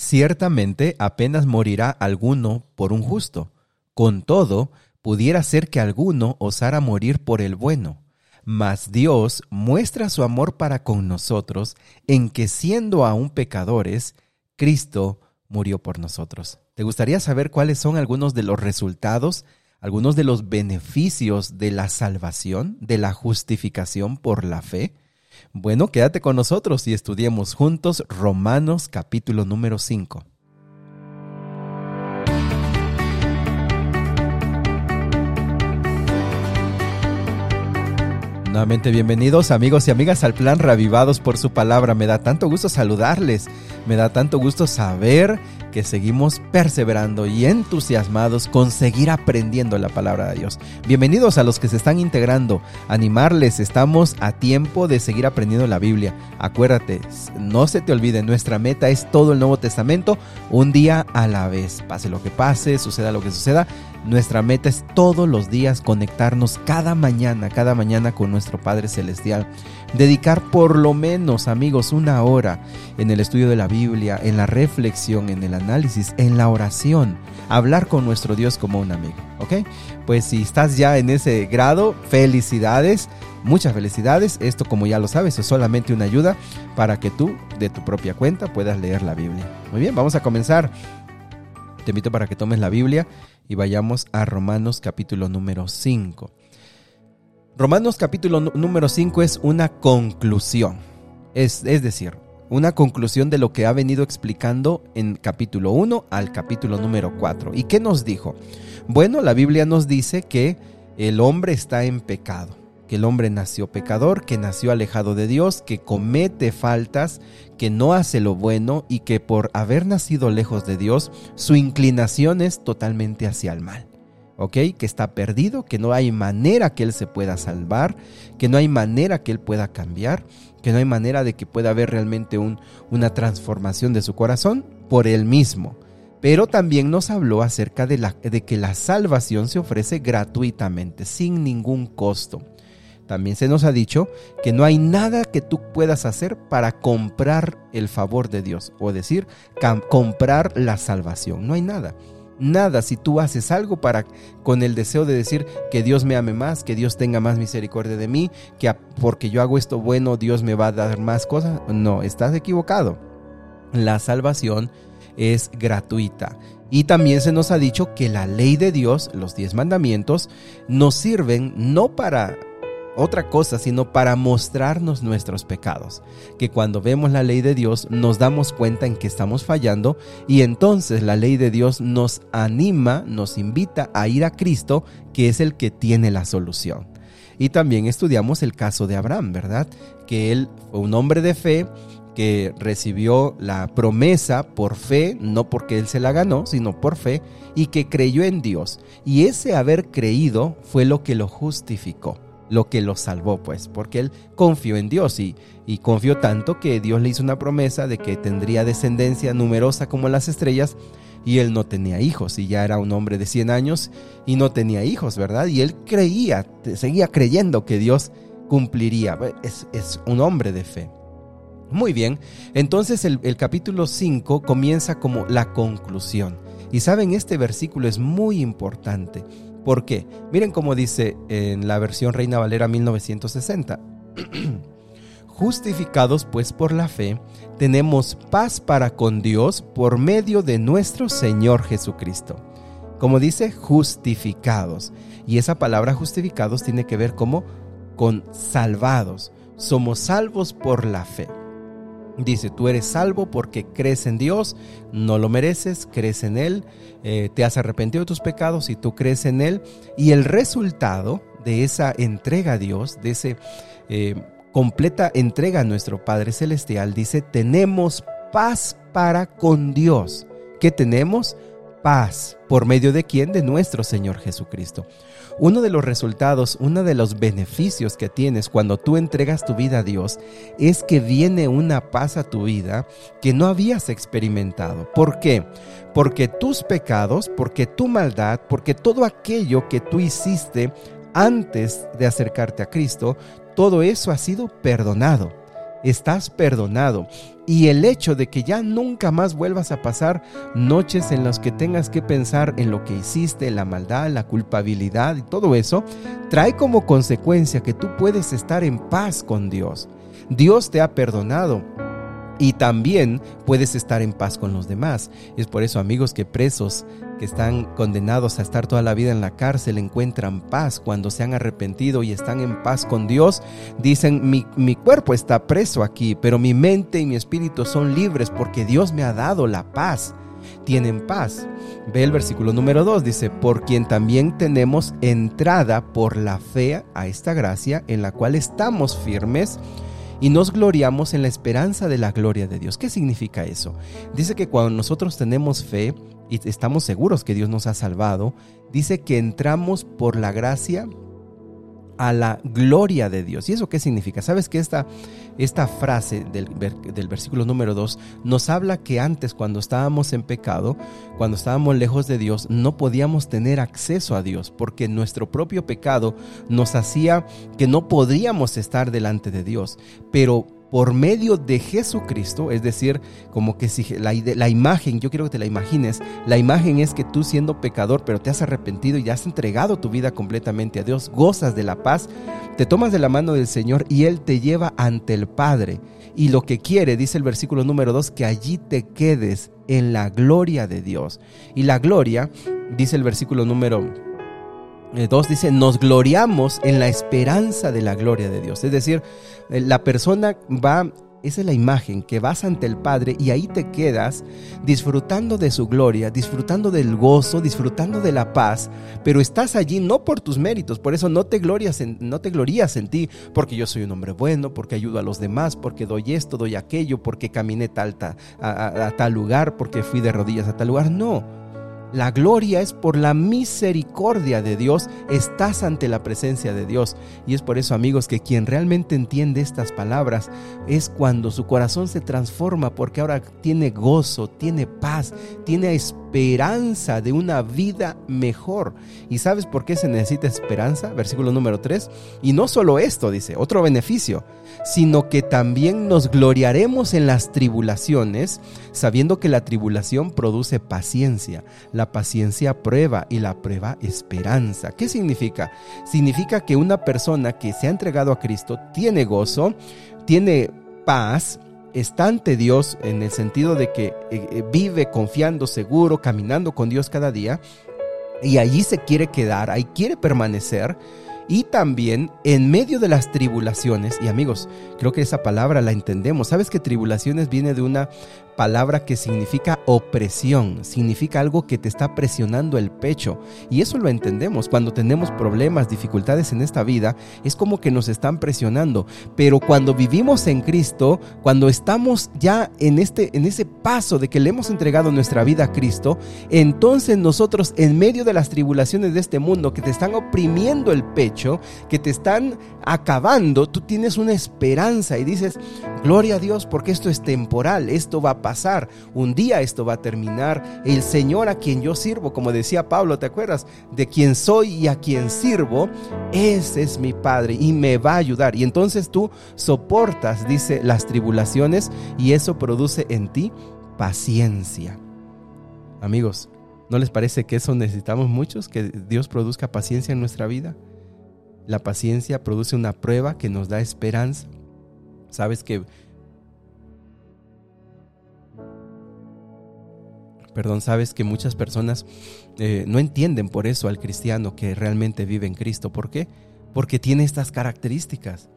Ciertamente apenas morirá alguno por un justo. Con todo, pudiera ser que alguno osara morir por el bueno. Mas Dios muestra su amor para con nosotros en que siendo aún pecadores, Cristo murió por nosotros. ¿Te gustaría saber cuáles son algunos de los resultados, algunos de los beneficios de la salvación, de la justificación por la fe? Bueno, quédate con nosotros y estudiemos juntos Romanos capítulo número 5. Nuevamente bienvenidos amigos y amigas al plan Ravivados por su palabra. Me da tanto gusto saludarles, me da tanto gusto saber que seguimos perseverando y entusiasmados con seguir aprendiendo la palabra de Dios. Bienvenidos a los que se están integrando, animarles, estamos a tiempo de seguir aprendiendo la Biblia. Acuérdate, no se te olvide, nuestra meta es todo el Nuevo Testamento, un día a la vez. Pase lo que pase, suceda lo que suceda, nuestra meta es todos los días conectarnos cada mañana, cada mañana con nuestro Padre Celestial. Dedicar por lo menos, amigos, una hora en el estudio de la Biblia, en la reflexión, en el análisis, en la oración. Hablar con nuestro Dios como un amigo, ¿ok? Pues si estás ya en ese grado, felicidades, muchas felicidades. Esto, como ya lo sabes, es solamente una ayuda para que tú, de tu propia cuenta, puedas leer la Biblia. Muy bien, vamos a comenzar. Te invito para que tomes la Biblia y vayamos a Romanos capítulo número 5. Romanos capítulo número 5 es una conclusión, es, es decir, una conclusión de lo que ha venido explicando en capítulo 1 al capítulo número 4. ¿Y qué nos dijo? Bueno, la Biblia nos dice que el hombre está en pecado, que el hombre nació pecador, que nació alejado de Dios, que comete faltas, que no hace lo bueno y que por haber nacido lejos de Dios, su inclinación es totalmente hacia el mal. Que está perdido, que no hay manera que él se pueda salvar, que no hay manera que él pueda cambiar, que no hay manera de que pueda haber realmente un, una transformación de su corazón por él mismo. Pero también nos habló acerca de que la salvación se ofrece gratuitamente, sin ningún costo. También se nos ha dicho que no hay nada que tú puedas hacer para comprar el favor de Dios, o decir, comprar la salvación. No hay nada nada si tú haces algo para con el deseo de decir que Dios me ame más, que Dios tenga más misericordia de mí, que porque yo hago esto bueno Dios me va a dar más cosas. No, estás equivocado. La salvación es gratuita. Y también se nos ha dicho que la ley de Dios, los diez mandamientos, nos sirven no para otra cosa, sino para mostrarnos nuestros pecados. Que cuando vemos la ley de Dios nos damos cuenta en que estamos fallando y entonces la ley de Dios nos anima, nos invita a ir a Cristo, que es el que tiene la solución. Y también estudiamos el caso de Abraham, ¿verdad? Que él fue un hombre de fe que recibió la promesa por fe, no porque él se la ganó, sino por fe, y que creyó en Dios. Y ese haber creído fue lo que lo justificó lo que lo salvó, pues, porque él confió en Dios y, y confió tanto que Dios le hizo una promesa de que tendría descendencia numerosa como las estrellas y él no tenía hijos y ya era un hombre de 100 años y no tenía hijos, ¿verdad? Y él creía, seguía creyendo que Dios cumpliría. Es, es un hombre de fe. Muy bien, entonces el, el capítulo 5 comienza como la conclusión. Y saben, este versículo es muy importante ¿Por qué? Miren cómo dice en la versión Reina Valera 1960. Justificados pues por la fe, tenemos paz para con Dios por medio de nuestro Señor Jesucristo. Como dice, justificados. Y esa palabra justificados tiene que ver como con salvados. Somos salvos por la fe. Dice, tú eres salvo porque crees en Dios, no lo mereces, crees en Él, eh, te has arrepentido de tus pecados y tú crees en Él. Y el resultado de esa entrega a Dios, de esa eh, completa entrega a nuestro Padre Celestial, dice, tenemos paz para con Dios. ¿Qué tenemos? Paz. ¿Por medio de quién? De nuestro Señor Jesucristo. Uno de los resultados, uno de los beneficios que tienes cuando tú entregas tu vida a Dios es que viene una paz a tu vida que no habías experimentado. ¿Por qué? Porque tus pecados, porque tu maldad, porque todo aquello que tú hiciste antes de acercarte a Cristo, todo eso ha sido perdonado. Estás perdonado. Y el hecho de que ya nunca más vuelvas a pasar noches en las que tengas que pensar en lo que hiciste, la maldad, la culpabilidad y todo eso, trae como consecuencia que tú puedes estar en paz con Dios. Dios te ha perdonado y también puedes estar en paz con los demás. Es por eso, amigos, que presos que están condenados a estar toda la vida en la cárcel encuentran paz cuando se han arrepentido y están en paz con Dios. Dicen, mi, cuerpo está preso aquí, pero mi mente y mi espíritu son libres porque Dios me ha dado la paz. Tienen paz. Ve el versículo número 2, dice, por quien también tenemos entrada por la fe a esta gracia en la cual estamos firmes y nos gloriamos en la esperanza de la gloria de Dios. ¿Qué significa eso? Dice que cuando nosotros tenemos fe y estamos seguros que Dios nos ha salvado, dice que entramos por la gracia a la gloria de Dios. ¿Y eso qué significa? ¿Sabes que esta, esta frase del, del versículo número 2 nos habla que antes cuando estábamos en pecado, cuando estábamos lejos de Dios, no podíamos tener acceso a Dios porque nuestro propio pecado nos hacía que no podríamos estar delante de Dios. Pero por medio de Jesucristo, es decir, como que si la, la, imagen, yo quiero que te la imagines, la imagen es que tú siendo pecador, pero te has arrepentido y has entregado tu vida completamente a Dios, gozas de la paz, te tomas de la mano del Señor y Él te lleva ante el Padre. Y lo que quiere, dice el versículo número 2, que allí te quedes en la gloria de Dios. Y la gloria, dice el versículo número 2 eh, dice, nos gloriamos en la esperanza de la gloria de Dios. Es decir, eh, la persona va, esa es la imagen, que vas ante el Padre y ahí te quedas disfrutando de su gloria, disfrutando del gozo, disfrutando de la paz, pero estás allí no por tus méritos, por eso no te glorias en, no te glorías en ti, porque yo soy un hombre bueno, porque ayudo a los demás, porque doy esto, doy aquello, porque caminé tal, a tal lugar, porque fui de rodillas a tal lugar. No. La gloria es por la misericordia de Dios, estás ante la presencia de Dios. Y es por eso, amigos, que quien realmente entiende estas palabras es cuando su corazón se transforma porque ahora tiene gozo, tiene paz, tiene esperanza de una vida mejor. ¿Y sabes por qué se necesita esperanza? Versículo número 3. Y no solo esto, dice, otro beneficio, sino que también nos gloriaremos en las tribulaciones, sabiendo que la tribulación produce paciencia la paciencia prueba y la prueba esperanza. ¿Qué significa? Significa que una persona que se ha entregado a Cristo tiene gozo, tiene paz, está ante Dios en el sentido de que eh, eh, vive confiando, seguro, caminando con Dios cada día, y allí se quiere quedar, ahí quiere permanecer y también en medio de las tribulaciones, y amigos, creo que esa palabra la entendemos. ¿Sabes que tribulaciones viene de una palabra que significa opresión, significa algo que te está presionando el pecho. Y eso lo entendemos. Cuando tenemos problemas, dificultades en esta vida, es como que nos están presionando. Pero cuando vivimos en Cristo, cuando estamos ya en, este, en ese paso de que le hemos entregado nuestra vida a Cristo, entonces nosotros en medio de las tribulaciones de este mundo que te están oprimiendo el pecho, que te están acabando, tú tienes una esperanza y dices, gloria a Dios porque esto es temporal, esto va a pasar, un día esto va a terminar, el Señor a quien yo sirvo, como decía Pablo, ¿te acuerdas? De quien soy y a quien sirvo, ese es mi Padre y me va a ayudar. Y entonces tú soportas, dice, las tribulaciones y eso produce en ti paciencia. Amigos, ¿no les parece que eso necesitamos muchos? Que Dios produzca paciencia en nuestra vida. La paciencia produce una prueba que nos da esperanza. Sabes que perdón, sabes que muchas personas eh, no entienden por eso al cristiano que realmente vive en Cristo. ¿Por qué? Porque tiene estas características.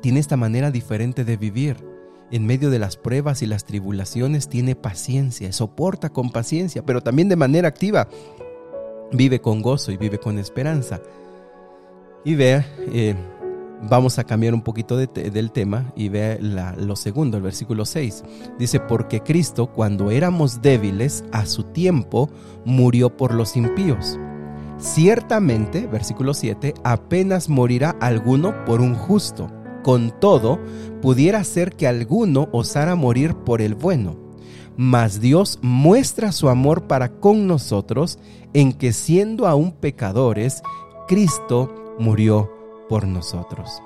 Tiene esta manera diferente de vivir. En medio de las pruebas y las tribulaciones tiene paciencia, soporta con paciencia, pero también de manera activa vive con gozo y vive con esperanza. Y vea, eh, vamos a cambiar un poquito del tema y vea lo segundo, el versículo 6. Dice, porque Cristo cuando éramos débiles a su tiempo murió por los impíos. Ciertamente, versículo 7, apenas morirá alguno por un justo. Con todo, pudiera ser que alguno osara morir por el bueno mas Dios muestra su amor para con nosotros en que siendo aún pecadores, Cristo murió por nosotros.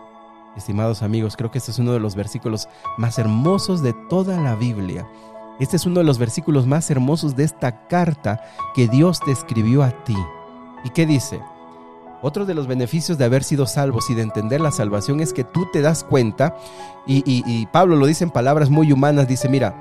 Estimados amigos, creo que este es uno de los versículos más hermosos de toda la Biblia. Este es uno de los versículos más hermosos de esta carta que Dios te escribió a ti. ¿Y qué dice? Otro de los beneficios de haber sido salvos y de entender la salvación es que tú te das cuenta, y, Pablo lo dice en palabras muy humanas, dice, mira,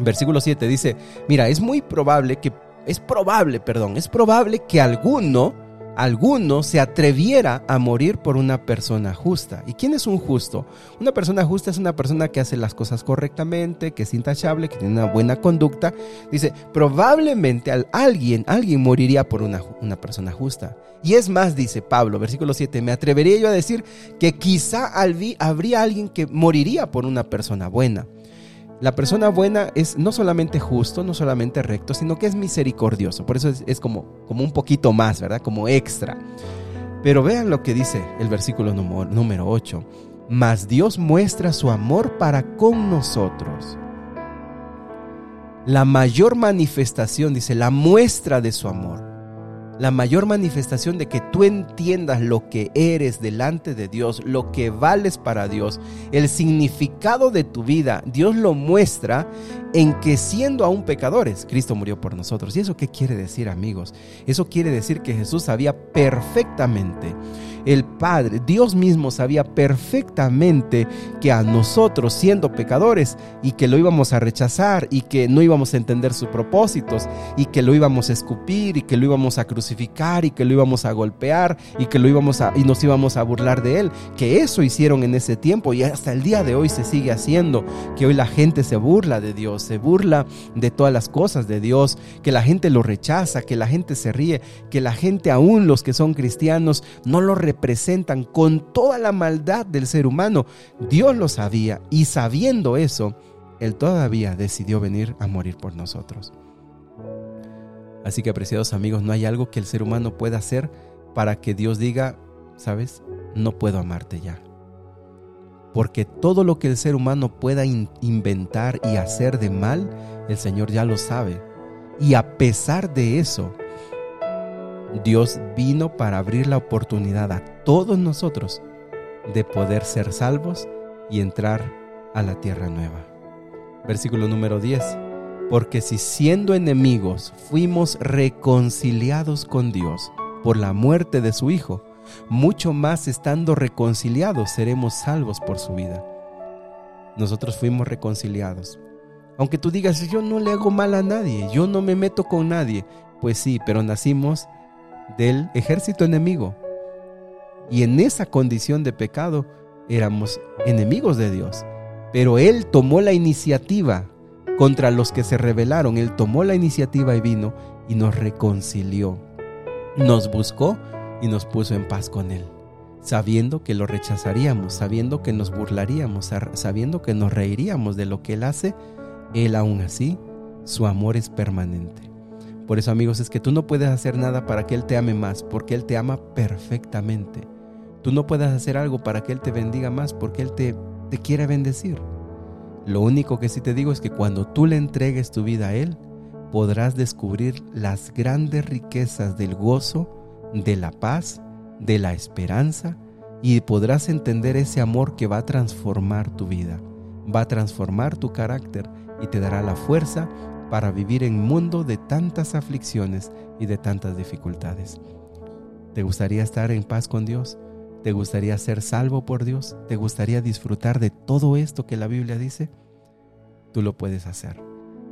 versículo 7 dice, mira, es muy probable que, es probable, perdón, es probable que alguno, alguno se atreviera a morir por una persona justa. ¿Y quién es un justo? Una persona justa es una persona que hace las cosas correctamente, que es intachable, que tiene una buena conducta. Dice, probablemente alguien, alguien moriría por una, una persona justa. Y es más, dice Pablo, versículo 7, me atrevería yo a decir que quizá habría alguien que moriría por una persona buena. La persona buena es no solamente justo, no solamente recto, sino que es misericordioso. Por eso es, como, como un poquito más, ¿verdad? Como extra. Pero vean lo que dice el versículo número, número 8. Mas Dios muestra su amor para con nosotros. La mayor manifestación, dice, la muestra de su amor la mayor manifestación de que tú entiendas lo que eres delante de Dios, lo que vales para Dios, el significado de tu vida, Dios lo muestra en que siendo aún pecadores, Cristo murió por nosotros. ¿Y eso qué quiere decir, amigos? Eso quiere decir que Jesús sabía perfectamente el Padre, Dios mismo sabía perfectamente que a nosotros siendo pecadores y que lo íbamos a rechazar y que no íbamos a entender sus propósitos y que lo íbamos a escupir y que lo íbamos a crucificar y que lo íbamos a golpear y que lo íbamos a y nos íbamos a burlar de él, que eso hicieron en ese tiempo y hasta el día de hoy se sigue haciendo, que hoy la gente se burla de Dios, se burla de todas las cosas de Dios, que la gente lo rechaza, que la gente se ríe, que la gente aún los que son cristianos no lo representan con toda la maldad del ser humano. Dios lo sabía y sabiendo eso, Él todavía decidió venir a morir por nosotros. Así que apreciados amigos, no hay algo que el ser humano pueda hacer para que Dios diga, sabes, no puedo amarte ya. Porque todo lo que el ser humano pueda inventar y hacer de mal, el Señor ya lo sabe. Y a pesar de eso, Dios vino para abrir la oportunidad a todos nosotros de poder ser salvos y entrar a la tierra nueva. Versículo número 10. Porque si siendo enemigos fuimos reconciliados con Dios por la muerte de su Hijo, mucho más estando reconciliados seremos salvos por su vida. Nosotros fuimos reconciliados. Aunque tú digas, yo no le hago mal a nadie, yo no me meto con nadie, pues sí, pero nacimos del ejército enemigo. Y en esa condición de pecado éramos enemigos de Dios. Pero Él tomó la iniciativa contra los que se rebelaron. Él tomó la iniciativa y vino y nos reconcilió. Nos buscó y nos puso en paz con Él. Sabiendo que lo rechazaríamos, sabiendo que nos burlaríamos, sabiendo que nos reiríamos de lo que Él hace, Él aún así, su amor es permanente. Por eso amigos, es que tú no puedes hacer nada para que Él te ame más, porque Él te ama perfectamente. Tú no puedes hacer algo para que Él te bendiga más, porque Él te, te quiere bendecir. Lo único que sí te digo es que cuando tú le entregues tu vida a Él, podrás descubrir las grandes riquezas del gozo, de la paz, de la esperanza, y podrás entender ese amor que va a transformar tu vida, va a transformar tu carácter y te dará la fuerza para vivir en un mundo de tantas aflicciones y de tantas dificultades. ¿Te gustaría estar en paz con Dios? ¿Te gustaría ser salvo por Dios? ¿Te gustaría disfrutar de todo esto que la Biblia dice? Tú lo puedes hacer,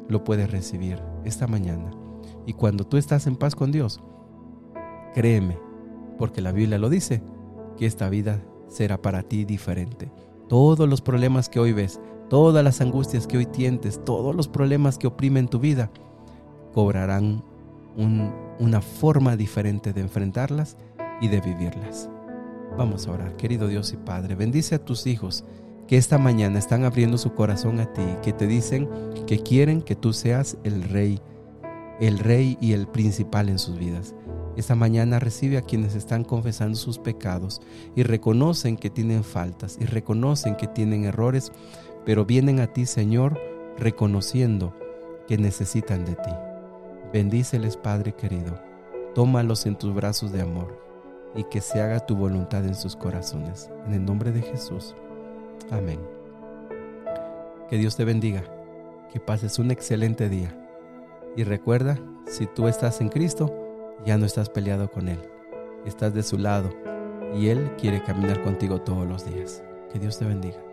lo puedes recibir esta mañana. Y cuando tú estás en paz con Dios, créeme, porque la Biblia lo dice, que esta vida será para ti diferente. Todos los problemas que hoy ves, todas las angustias que hoy tientes, todos los problemas que oprimen tu vida, cobrarán una forma diferente de enfrentarlas y de vivirlas. Vamos a orar, querido Dios y Padre, bendice a tus hijos que esta mañana están abriendo su corazón a ti, que te dicen que quieren que tú seas el rey, el rey y el principal en sus vidas. Esta mañana recibe a quienes están confesando sus pecados y reconocen que tienen faltas y reconocen que tienen errores pero vienen a ti, Señor, reconociendo que necesitan de ti. Bendíceles, Padre querido. Tómalos en tus brazos de amor. y que se haga tu voluntad en sus corazones. En el nombre de Jesús. Amén. Que Dios te bendiga, que pases un excelente día. Y recuerda, si tú estás en Cristo, ya no estás peleado con Él. Estás de su lado y Él quiere caminar contigo todos los días. Que Dios te bendiga.